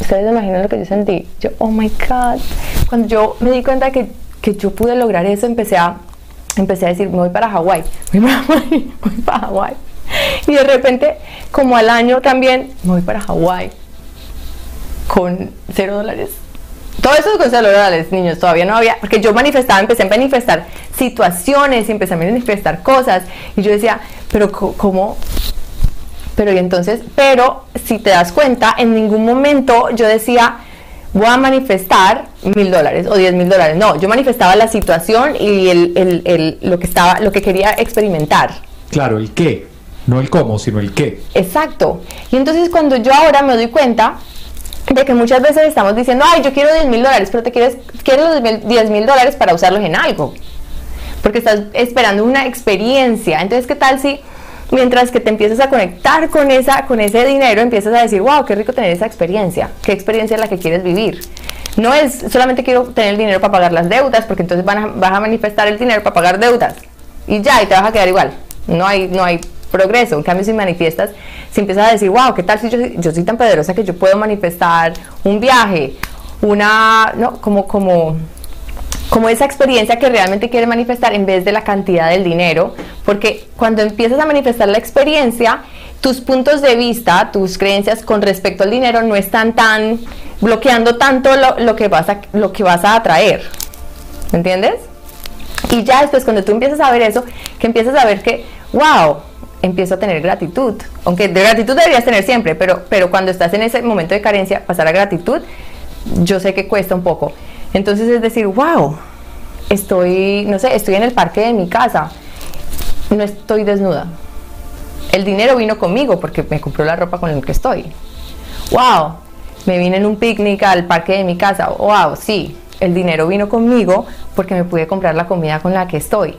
Ustedes imaginan lo que yo sentí. Yo, oh my God. Cuando yo me di cuenta que, que yo pude lograr eso, empecé a, empecé a decir, me voy para Hawái, voy para Hawái, voy para Hawái. Y de repente, como al año también, me voy para Hawái con cero dólares. Todo eso con cero dólares, niños, todavía no había, porque yo manifestaba, empecé a manifestar situaciones y empecé a manifestar cosas. Y yo decía, pero ¿cómo? Pero y entonces, pero si te das cuenta, en ningún momento yo decía, voy a manifestar mil dólares o diez mil dólares. No, yo manifestaba la situación y el, el- el- lo que estaba, lo que quería experimentar. Claro, el qué, no el cómo, sino el qué. Exacto. Y entonces cuando yo ahora me doy cuenta de que muchas veces estamos diciendo, ay, yo quiero 10 mil dólares, pero te quieres, quieres los 10 mil dólares para usarlos en algo. Porque estás esperando una experiencia. Entonces, ¿qué tal si mientras que te empiezas a conectar con, esa, con ese dinero, empiezas a decir, wow, qué rico tener esa experiencia? ¿Qué experiencia es la que quieres vivir? No es solamente quiero tener el dinero para pagar las deudas, porque entonces van a- vas a manifestar el dinero para pagar deudas. Y ya, y te vas a quedar igual. No hay, no hay progreso. En cambio, si manifiestas, si empiezas a decir, wow, ¿qué tal si yo, yo soy tan poderosa que yo puedo manifestar un viaje, una, no, como, como, como esa experiencia que realmente quieres manifestar en vez de la cantidad del dinero, porque cuando empiezas a manifestar la experiencia, tus puntos de vista, tus creencias con respecto al dinero no están tan bloqueando tanto lo, lo que, vas a, lo que vas a atraer. ¿Me entiendes? Y ya después cuando tú empiezas a ver eso, que empiezas a ver que, wow, empiezo a tener gratitud. Aunque de gratitud deberías tener siempre, pero, pero cuando estás en ese momento de carencia, pasar a gratitud, yo sé que cuesta un poco. Entonces es decir, wow, estoy, no sé, estoy en el parque de mi casa, no estoy desnuda. El dinero vino conmigo porque me compró la ropa con la que estoy. Wow, me vine en un picnic al parque de mi casa. Wow, sí, el dinero vino conmigo porque me pude comprar la comida con la que estoy.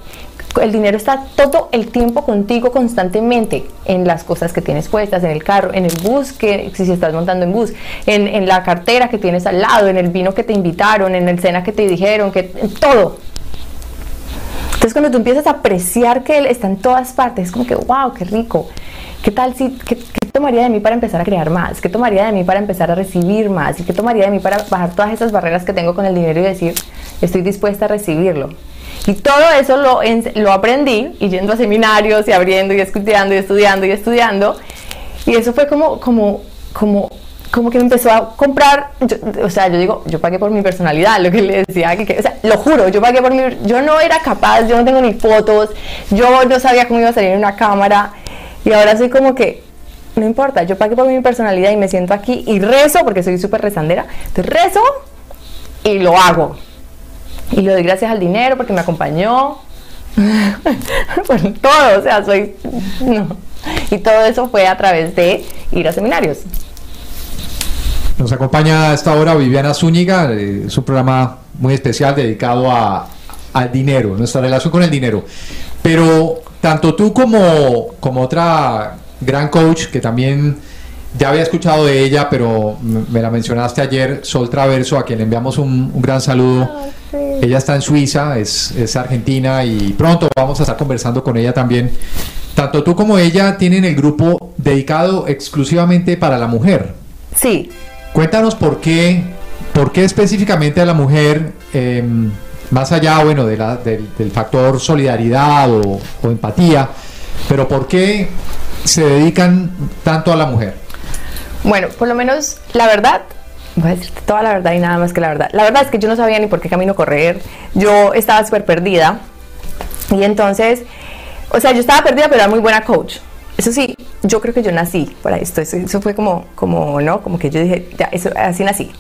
El dinero está todo el tiempo contigo constantemente en las cosas que tienes puestas, en el carro, en el bus, que si estás montando en bus, en, la cartera que tienes al lado, en el vino que te invitaron, en el cena que te dijeron, que en todo. Entonces cuando tú empiezas a apreciar que él está en todas partes, es como que, wow, qué rico. ¿Qué tal si, tomaría de mí para empezar a crear más? ¿Qué tomaría de mí para empezar a recibir más? ¿Y qué tomaría de mí para bajar todas esas barreras que tengo con el dinero y decir, estoy dispuesta a recibirlo? Y todo eso lo, en- lo aprendí y yendo a seminarios y abriendo y estudiando y estudiando y estudiando. Y eso fue como, como, como, como que me empezó a comprar, o sea, yo digo, yo pagué por mi personalidad, lo que le decía, que- o sea, lo juro, yo pagué por mi, yo no era capaz, yo no tengo ni fotos, yo no sabía cómo iba a salir en una cámara y ahora soy como que, no importa, yo pagué por mi personalidad y me siento aquí y rezo, porque soy súper rezandera, entonces rezo y lo hago. Y le doy gracias al dinero porque me acompañó. por todo, o sea, soy. Y todo eso fue a través de ir a seminarios. Nos acompaña a esta hora Viviana Zúñiga, eh, es un programa muy especial dedicado a, al dinero, nuestra relación con el dinero. Pero tanto tú como, como otra gran coach que también ya había escuchado de ella, pero me la mencionaste ayer, Sol Traverso, a quien le enviamos un, un gran saludo. Ella está en Suiza, es, es argentina y pronto vamos a estar conversando con ella también. Tanto tú como ella tienen el grupo dedicado exclusivamente para la mujer. Sí, Cuéntanos por qué, por qué específicamente a la mujer, eh, más allá, bueno, de la, del, del factor solidaridad o, o empatía, pero ¿por qué se dedican tanto a la mujer? Bueno, por lo menos la verdad, voy a decirte toda la verdad y nada más que la verdad. La verdad es que yo no sabía ni por qué camino correr. Yo estaba súper perdida. Y entonces, o sea, yo estaba perdida, pero era muy buena coach. Eso sí, yo creo que yo nací para esto. Eso, fue como, como, ¿no? Como que yo dije, ya, así nací.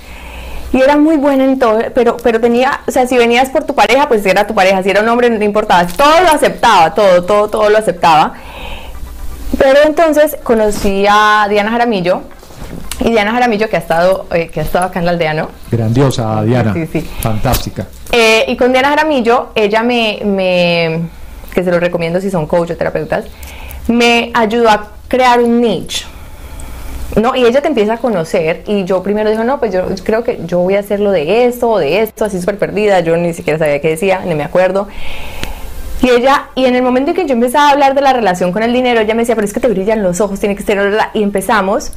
Y era muy buena en todo, pero, pero tenía, o sea, si venías por tu pareja, pues era tu pareja. Si era un hombre, no importaba. Todo lo aceptaba, todo, todo, todo lo aceptaba. Pero entonces conocí a Diana Jaramillo, y Diana Jaramillo, que ha estado, eh, que ha estado acá en la aldea, ¿no? Grandiosa, Diana. Sí, sí. Fantástica. Eh, y con Diana Jaramillo, ella me, me, que se lo recomiendo si son coach o terapeutas, me ayudó a crear un niche. ¿No? Y ella te empieza a conocer y yo primero dijo, no, pues yo creo que yo voy a hacerlo de esto o de esto, así súper perdida, yo ni siquiera sabía qué decía, ni me acuerdo. Y ella, y en el momento en que yo empezaba a hablar de la relación con el dinero, ella me decía, pero es que te brillan los ojos, tiene que ser, y empezamos,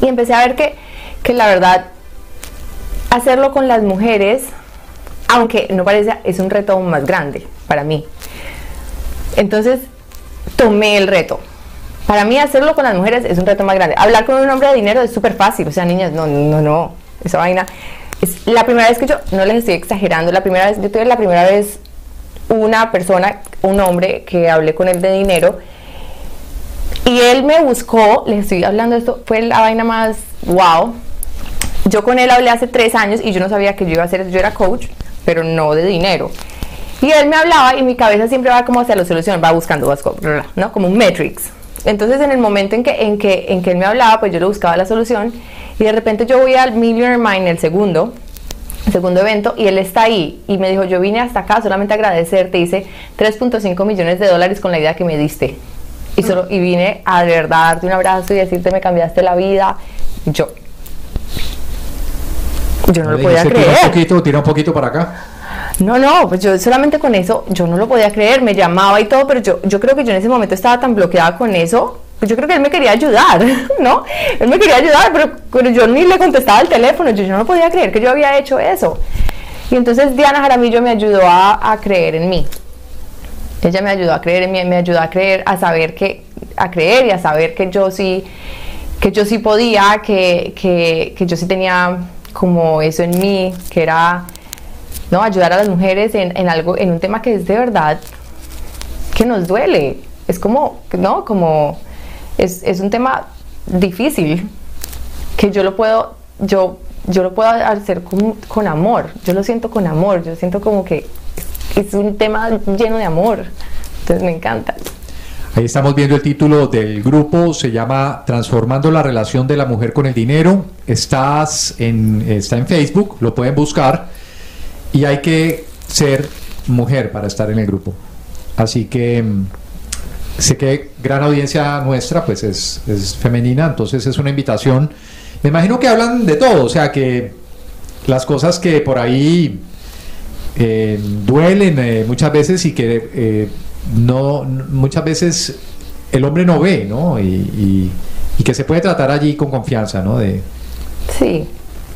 y empecé a ver que, que la verdad, hacerlo con las mujeres, aunque no parece, es un reto aún más grande para mí. Entonces, tomé el reto. Para mí hacerlo con las mujeres es un reto más grande. Hablar con un hombre de dinero es súper fácil. O sea, niñas, no, no, no. Esa vaina. Es la primera vez que yo, no les estoy exagerando, la primera vez, yo tuve la primera vez una persona, un hombre que hablé con él de dinero y él me buscó, les estoy hablando esto, fue la vaina más wow. Yo con él hablé hace tres años y yo no sabía que yo iba a hacer, yo era coach, pero no de dinero. Y él me hablaba y mi cabeza siempre va como hacia la solución, va buscando, ¿no? Como un matrix. Entonces en el momento en que, en, que, en que él me hablaba, pues yo le buscaba la solución y de repente yo voy al Millionaire Mind, el segundo, el segundo evento, y él está ahí y me dijo, yo vine hasta acá solamente a agradecerte, hice 3.5 millones de dólares con la idea que me diste. Y, solo, y vine a de verdad darte un abrazo y decirte me cambiaste la vida. Yo, yo no lo podía creer. Tira un poquito, tira un poquito para acá. No, no, pues yo solamente con eso, yo no lo podía creer, me llamaba y todo, pero yo, yo creo que yo en ese momento estaba tan bloqueada con eso, pues yo creo que él me quería ayudar, ¿no? Él me quería ayudar, pero, pero yo ni le contestaba el teléfono, yo, yo no podía creer que yo había hecho eso. Y entonces Diana Jaramillo me ayudó a, a creer en mí. Ella me ayudó a creer en mí, me ayudó a creer, a saber que, a creer y a saber que yo sí, que yo sí podía, que, que, que yo sí tenía como eso en mí, que era ¿no? ayudar a las mujeres en, en algo, en un tema que es de verdad que nos duele. Es como, ¿no? Como es, es un tema difícil que yo lo puedo, yo, yo lo puedo hacer con, con amor. Yo lo siento con amor. Yo siento como que es un tema lleno de amor. Entonces me encanta. Ahí estamos viendo el título del grupo, se llama Transformando la relación de la mujer con el dinero. Estás en, está en Facebook, lo pueden buscar. Y hay que ser mujer para estar en el grupo. Así que mm, sé que gran audiencia nuestra pues es, femenina, entonces es una invitación. Me imagino que hablan de todo, o sea que las cosas que por ahí eh, duelen eh, muchas veces y que eh, no muchas veces el hombre no ve, ¿no? Y, y- y que se puede tratar allí con confianza, ¿no? De, Sí,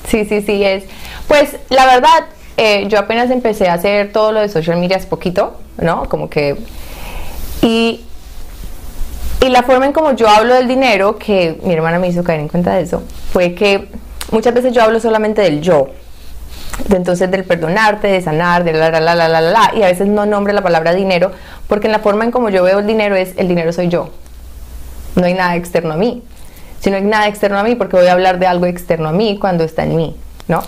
sí, sí, sí, es. Pues la verdad, eh, yo apenas empecé a hacer todo lo de social media hace poquito, ¿no? Como que... Y, y la forma en como yo hablo del dinero, que mi hermana me hizo caer en cuenta de eso, fue que muchas veces yo hablo solamente del yo. Entonces del perdonarte, de sanar, de la la la la la la, y a veces no nombre la palabra dinero, porque en la forma en como yo veo el dinero es el dinero soy yo. No hay nada externo a mí. Si no hay nada externo a mí, porque voy a hablar de algo externo a mí cuando está en mí, ¿no?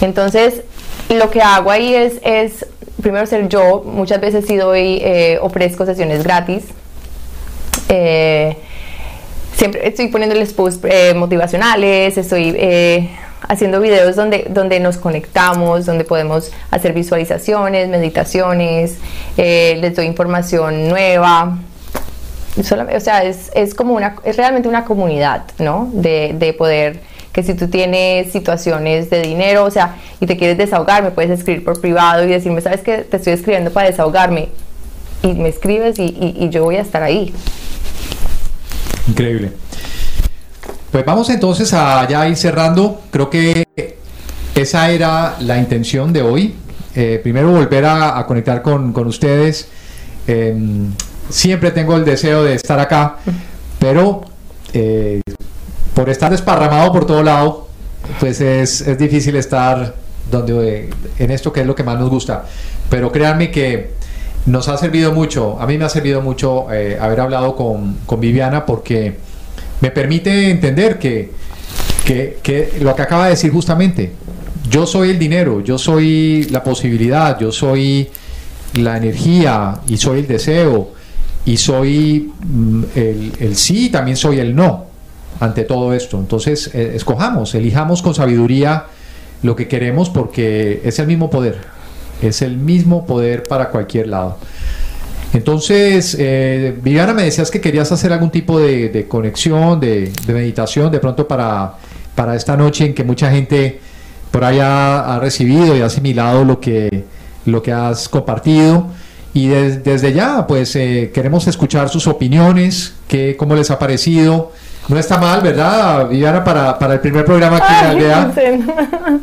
Entonces, lo que hago ahí es, es primero ser yo. Muchas veces sí doy, eh, ofrezco sesiones gratis. Eh, siempre estoy poniéndoles posts eh, motivacionales, estoy eh, haciendo videos donde, donde nos conectamos, donde podemos hacer visualizaciones, meditaciones, les doy información nueva. O sea, es, es como una, es realmente una comunidad, ¿no? De, de poder, que si tú tienes situaciones de dinero, o sea, y te quieres desahogar, me puedes escribir por privado y decirme, ¿sabes qué? Te estoy escribiendo para desahogarme. Y me escribes y yo voy a estar ahí. Increíble. Pues vamos entonces a ya ir cerrando. Creo que esa era la intención de hoy. eh, primero volver a, conectar con, con ustedes. Em, siempre tengo el deseo de estar acá, pero eh, por estar desparramado por todo lado, pues es, es difícil estar donde en esto que es lo que más nos gusta. Pero créanme que nos ha servido mucho, a mí me ha servido mucho eh, haber hablado con, con, Viviana porque me permite entender que, que, lo que acaba de decir justamente, yo soy el dinero, yo soy la posibilidad, yo soy la energía y soy el deseo y soy mm, el, el sí, también soy el no ante todo esto. Entonces, eh, escojamos, elijamos con sabiduría lo que queremos porque es el mismo poder, es el mismo poder para cualquier lado. Entonces, eh, Viviana, me decías que querías hacer algún tipo de, conexión, de, meditación, de pronto para, para esta noche en que mucha gente por ahí ha, recibido y ha asimilado lo que, lo que has compartido. Y desde ya, pues eh, queremos escuchar sus opiniones, que, cómo les ha parecido, no está mal, ¿verdad, Viviana? Para, para el primer programa aquí en Aldea.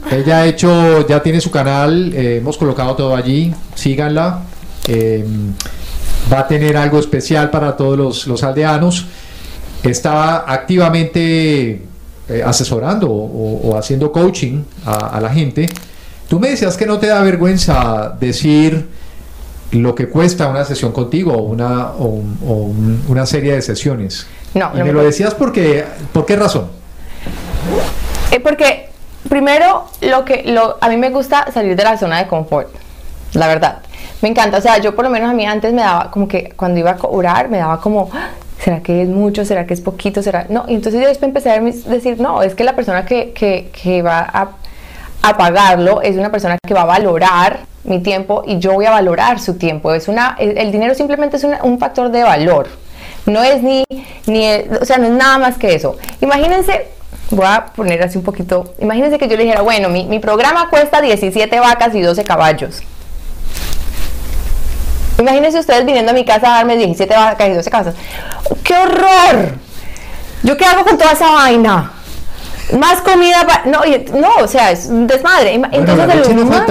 Ella ha hecho, ya tiene su canal, eh, hemos colocado todo allí, síganla. Eh, va a tener algo especial para todos los, aldeanos. Está activamente eh, asesorando o, haciendo coaching a, la gente. Tú me decías que no te da vergüenza decir lo que cuesta una sesión contigo una, o una serie de sesiones. No, me, lo decías porque, ¿por qué razón? Eh, porque primero lo que lo, a mí me gusta salir de la zona de confort, la verdad. Me encanta, o sea, yo por lo menos a mí antes me daba como que cuando iba a orar me daba como ah, ¿será que es mucho? ¿Será que es poquito? ¿Será? No, y entonces yo después empecé a decir, no, es que la persona que, que, que va a, a, pagarlo es una persona que va a valorar mi tiempo y yo voy a valorar su tiempo. Es una, el, dinero simplemente es un factor de valor. No es ni, ni, o sea, no es nada más que eso. Imagínense, voy a poner así un poquito, imagínense que yo le dijera, bueno, mi, mi programa cuesta 17 vacas y 12 caballos. Imagínense ustedes viniendo a mi casa a darme 17 vacas y 12 caballos. ¡Qué horror! ¿Yo qué hago con toda esa vaina? Más comida para... No, no, o sea, es un desmadre. Entonces el humano,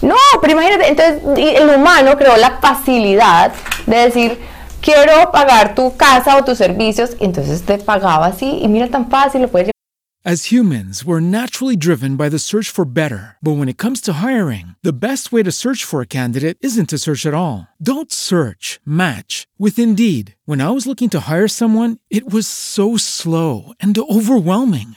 no No, pero imagínate, entonces el humano creó la facilidad de decir, quiero pagar tu casa o tus servicios, entonces te pagaba así y mira tan fácil, lo puedes As humans, we're naturally driven by the search for better. But when it comes to hiring, the best way to search for a candidate isn't to search at all. Don't search, match with Indeed. When I was looking to hire someone, it was so slow and overwhelming.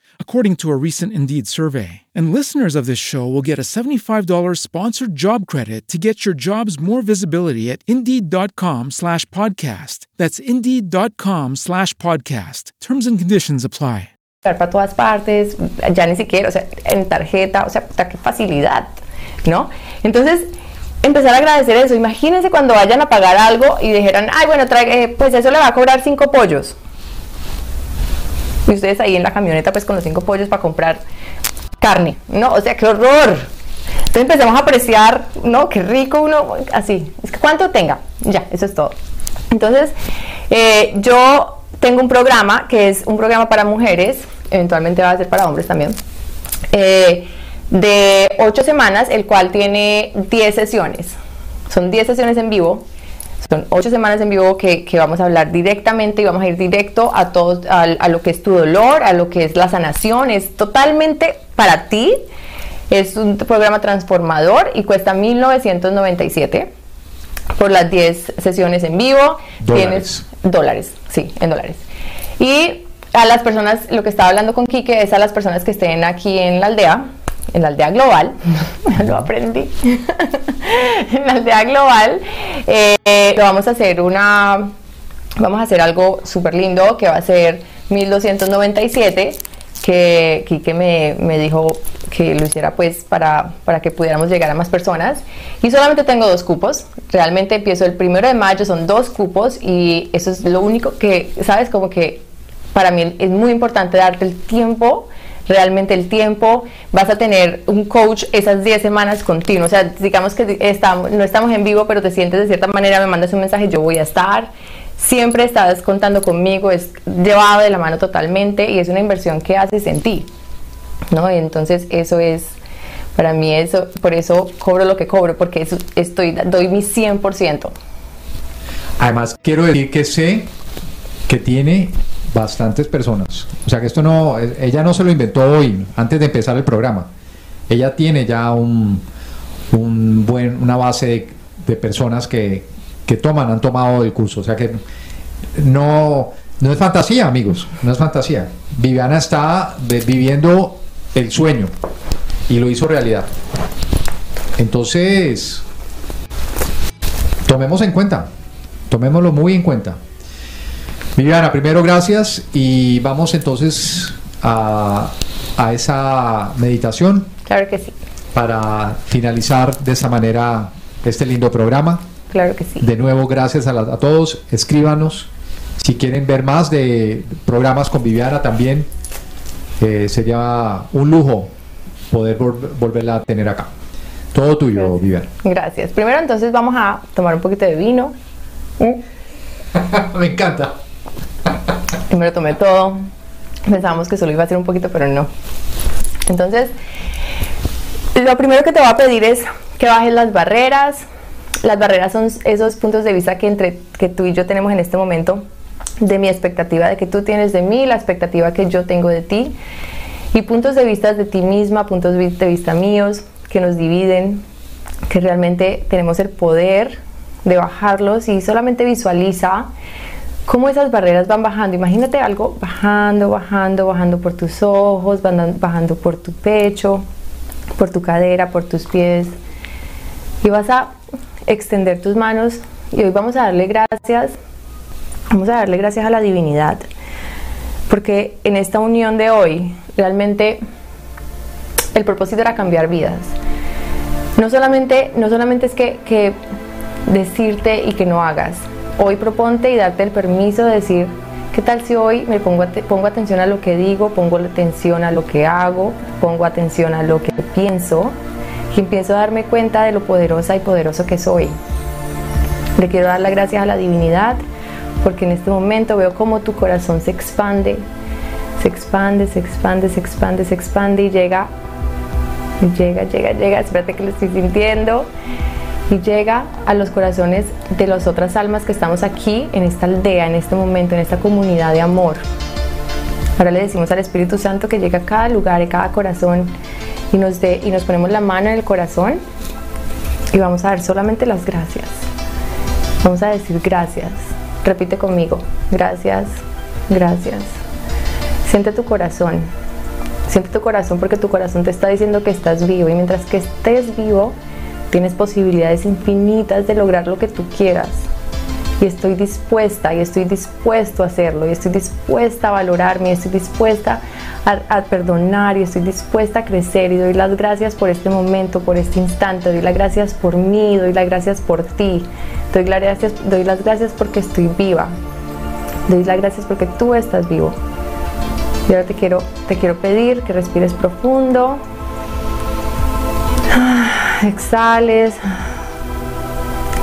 according to a recent Indeed survey. And listeners of this show will get a $75 sponsored job credit to get your jobs more visibility at Indeed.com slash podcast. That's Indeed.com slash podcast. Terms and conditions apply. Para todas partes, ya ni siquiera, o sea, en tarjeta, o sea, qué facilidad, ¿no? Entonces, empezar a agradecer eso. Imagínense cuando vayan a pagar algo y dijeran, ay, bueno, trae, eh, pues eso le va a cobrar cinco pollos. Y ustedes ahí en la camioneta pues con los cinco pollos para comprar carne, ¿no? O sea, qué horror. Entonces empezamos a apreciar, ¿no? Qué rico uno, así, es que cuánto tenga, ya, eso es todo. Entonces, eh, yo tengo un programa que es un programa para mujeres, eventualmente va a ser para hombres también, eh, de ocho semanas, el cual tiene 10 sesiones. Son 10 sesiones en vivo son ocho semanas en vivo que, vamos a hablar directamente y vamos a ir directo a, todo, a, lo que es tu dolor, a lo que es la sanación. Es totalmente para ti. Es un programa transformador y cuesta 1997 por las 10 sesiones en vivo. Dólares. Tienes dólares, sí, en dólares. Y a las personas, lo que estaba hablando con Quique es a las personas que estén aquí en la aldea, en la aldea global, lo aprendí, en la aldea global, eh, lo vamos a hacer una, vamos a hacer algo súper lindo que va a ser 1297 que Quique me, me, dijo que lo hiciera pues para, para, que pudiéramos llegar a más personas. Y solamente tengo dos cupos. Realmente empiezo el primero de mayo son dos cupos y eso es lo único que sabes como que para mí es muy importante darte el tiempo realmente el tiempo, vas a tener un coach esas 10 semanas continuo, o sea, digamos que estamos, no estamos en vivo, pero te sientes de cierta manera, me mandas un mensaje, yo voy a estar, siempre estás contando conmigo, es llevado de la mano totalmente y es una inversión que haces en ti, ¿no? Entonces eso es, para mí eso, por eso cobro lo que cobro, porque estoy, doy mi 100%. Además, quiero decir que sé que tiene bastantes personas. O sea que esto no, ella no se lo inventó hoy, antes de empezar el programa. Ella tiene ya un, un buen, una base de, personas que, que toman, han tomado el curso. O sea que no, no es fantasía, amigos, no es fantasía. Viviana está viviendo el sueño y lo hizo realidad. Entonces, tomemos en cuenta, tomémoslo muy en cuenta. Viviana, primero gracias y vamos entonces a, a esa meditación. Claro que sí. Para finalizar de esa manera este lindo programa. Claro que sí. De nuevo, gracias a, a todos. Escríbanos. Si quieren ver más de programas con Viviana también, eh, sería un lujo poder volverla a tener acá. Todo tuyo, Gracias. Viviana. Gracias. Primero entonces vamos a tomar un poquito de vino. Me encanta. Primero tomé todo. Pensábamos que solo iba a ser un poquito, pero no. Entonces, lo primero que te voy a pedir es que bajes las barreras. Las barreras son esos puntos de vista que entre que tú y yo tenemos en este momento de mi expectativa de que tú tienes de mí, la expectativa que yo tengo de ti y puntos de vista de ti misma, puntos de vista míos que nos dividen, que realmente tenemos el poder de bajarlos y solamente visualiza cómo esas barreras van bajando. Imagínate algo bajando, bajando, bajando por tus ojos, bajando por tu pecho, por tu cadera, por tus pies. Y vas a extender tus manos y hoy vamos a darle gracias, vamos a darle gracias a la divinidad. Porque en esta unión de hoy, realmente el propósito era cambiar vidas. No solamente, no solamente es que, que decirte y que no hagas, hoy proponte y darte el permiso de decir, ¿qué tal si hoy me pongo, pongo atención a lo que digo, pongo atención a lo que hago, pongo atención a lo que pienso y empiezo a darme cuenta de lo poderosa y poderoso que soy? Le quiero dar las gracias a la divinidad porque en este momento veo cómo tu corazón se expande, se expande, se expande, se expande, se expande y llega, llega, llega, llega, espérate que lo estoy sintiendo y llega a los corazones de las otras almas que estamos aquí en esta aldea, en este momento, en esta comunidad de amor. Ahora le decimos al Espíritu Santo que llegue a cada lugar, a cada corazón y nos, dé, y nos ponemos la mano en el corazón y vamos a dar solamente las gracias. Vamos a decir gracias. Repite conmigo. Gracias, gracias. Siente tu corazón. Siente tu corazón porque tu corazón te está diciendo que estás vivo y mientras que estés vivo, Tienes posibilidades infinitas de lograr lo que tú quieras. Y estoy dispuesta, y estoy dispuesto a hacerlo, y estoy dispuesta a valorarme, y estoy dispuesta a, a, perdonar, y estoy dispuesta a crecer. Y doy las gracias por este momento, por este instante. Doy las gracias por mí, doy las gracias por ti. Doy las gracias, doy las gracias porque estoy viva. Doy las gracias porque tú estás vivo. Y ahora te quiero, te quiero pedir que respires profundo exhales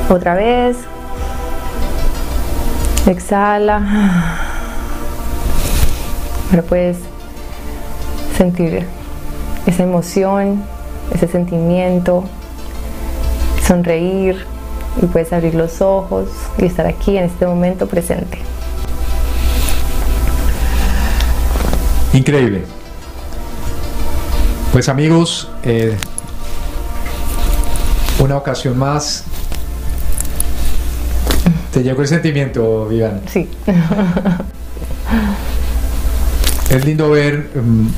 otra vez. Exhala. Ahora puedes sentir esa emoción ese sentimiento sonreír y puedes abrir los ojos y estar aquí en este momento presente. Increíble. Pues amigos eh, una ocasión más. ¿Te llegó el sentimiento, Vivian? Sí. Es lindo ver,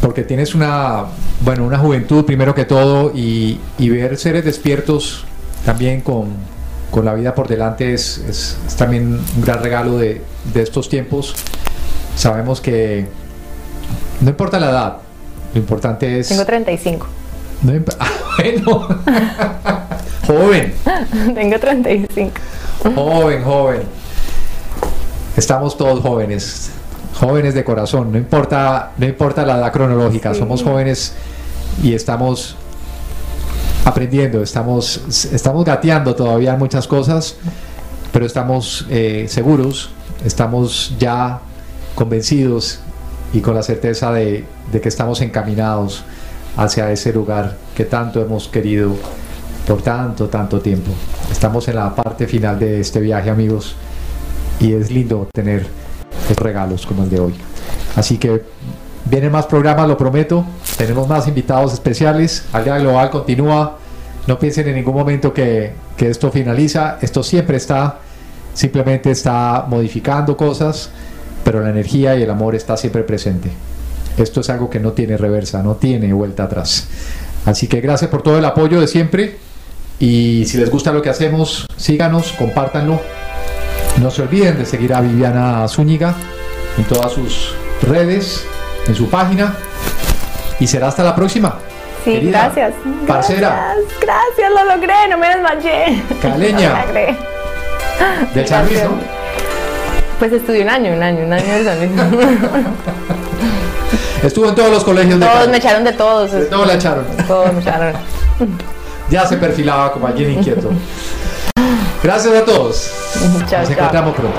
porque tienes una, bueno, una juventud primero que todo y, y ver seres despiertos también con, con la vida por delante es, es, es también un gran regalo de, de, estos tiempos. Sabemos que No importa la edad, lo importante es... Tengo 35. No Ah, bueno. joven, Tengo 35. joven, joven. Estamos todos jóvenes, jóvenes de corazón, no importa, no importa la edad cronológica, Sí. somos jóvenes y estamos aprendiendo, estamos, estamos gateando todavía muchas cosas, pero estamos eh, seguros, estamos ya convencidos y con la certeza de, de que estamos encaminados hacia ese lugar que tanto hemos querido por tanto, tanto tiempo. Estamos en la parte final de este viaje, amigos, y es lindo tener estos regalos como el de hoy. Así que vienen más programas, lo prometo. Tenemos más invitados especiales. Aldea Global continúa. No piensen en ningún momento que, que esto finaliza. Esto siempre está, simplemente está modificando cosas, pero la energía y el amor está siempre presente. Esto es algo que no tiene reversa, no tiene vuelta atrás. Así que gracias por todo el apoyo de siempre. Y si les gusta lo que hacemos, síganos, compártanlo. No se olviden de seguir a Viviana Zúñiga en todas sus redes, en su página. Y será hasta la próxima. Sí, Querida, gracias. Parcera, Gracias, gracias, lo logré, no me desmayé. Caleña. Logré. del San Luis, ¿no? Pues estudié un año, un año, un año de San Luis. Estuvo en todos los colegios de Todos Cali. me echaron de todos. De todos la echaron. Todos me echaron. Ya se perfilaba como alguien inquieto. Gracias a todos. Chao, Nos chao. encontramos pronto.